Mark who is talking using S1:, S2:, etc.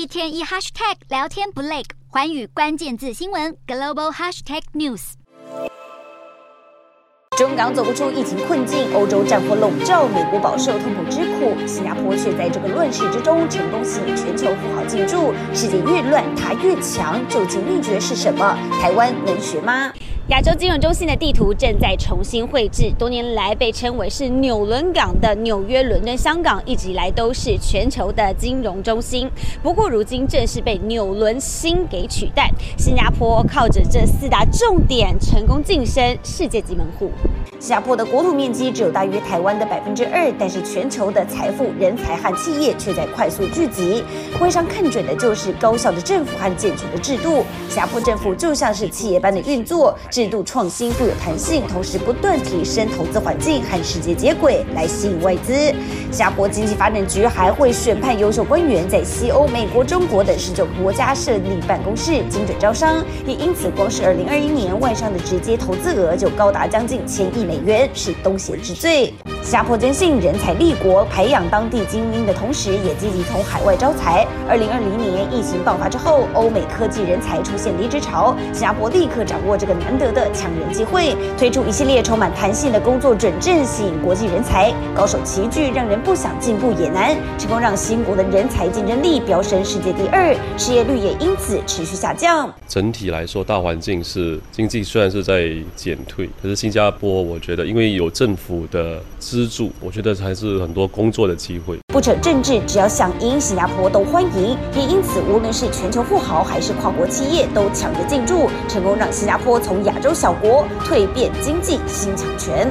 S1: 一天一 hashtag 聊天不累，环宇关键字新闻 global hashtag news。
S2: 中港走不出疫情困境，欧洲战火笼罩，美国饱受痛苦之苦，新加坡却在这个乱世之中成功吸引全球富豪进驻。世界越乱，它越强，究竟秘诀是什么？台湾能学吗？亚洲金融中心的地图正在重新绘制。多年来被称为是纽伦港的纽约、伦敦、香港，一直以来都是全球的金融中心。不过，如今正式被纽伦新给取代。新加坡靠着这四大重点，成功晋升世界级门户。新加坡的国土面积只有大约台湾的百分之二，但是全球的财富、人才和企业却在快速聚集。徽商看准的就是高效的政府和健全的制度。新加坡政府就像是企业般的运作。制度创新富有弹性，同时不断提升投资环境和世界接轨，来吸引外资。新加坡经济发展局还会选派优秀官员，在西欧、美国、中国等十九国家设立办公室，精准招商。也因此，光是二零二一年，外商的直接投资额就高达将近千亿美元，是东协之最。新加坡坚信人才立国，培养当地精英的同时，也积极从海外招才。二零二零年疫情爆发之后，欧美科技人才出现离职潮，新加坡立刻掌握这个难得的抢人机会，推出一系列充满弹性的工作准证，吸引国际人才。高手齐聚，让人不想进步也难，成功让新国的人才竞争力飙升世界第二，失业率也因此持续下降。
S3: 整体来说，大环境是经济虽然是在减退，可是新加坡我觉得因为有政府的资助，我觉得才是很多工作的机会。
S2: 不扯政治，只要想赢，新加坡都欢迎。也因此，无论是全球富豪还是跨国企业，都抢着进驻，成功让新加坡从亚洲小国蜕变经济新强权。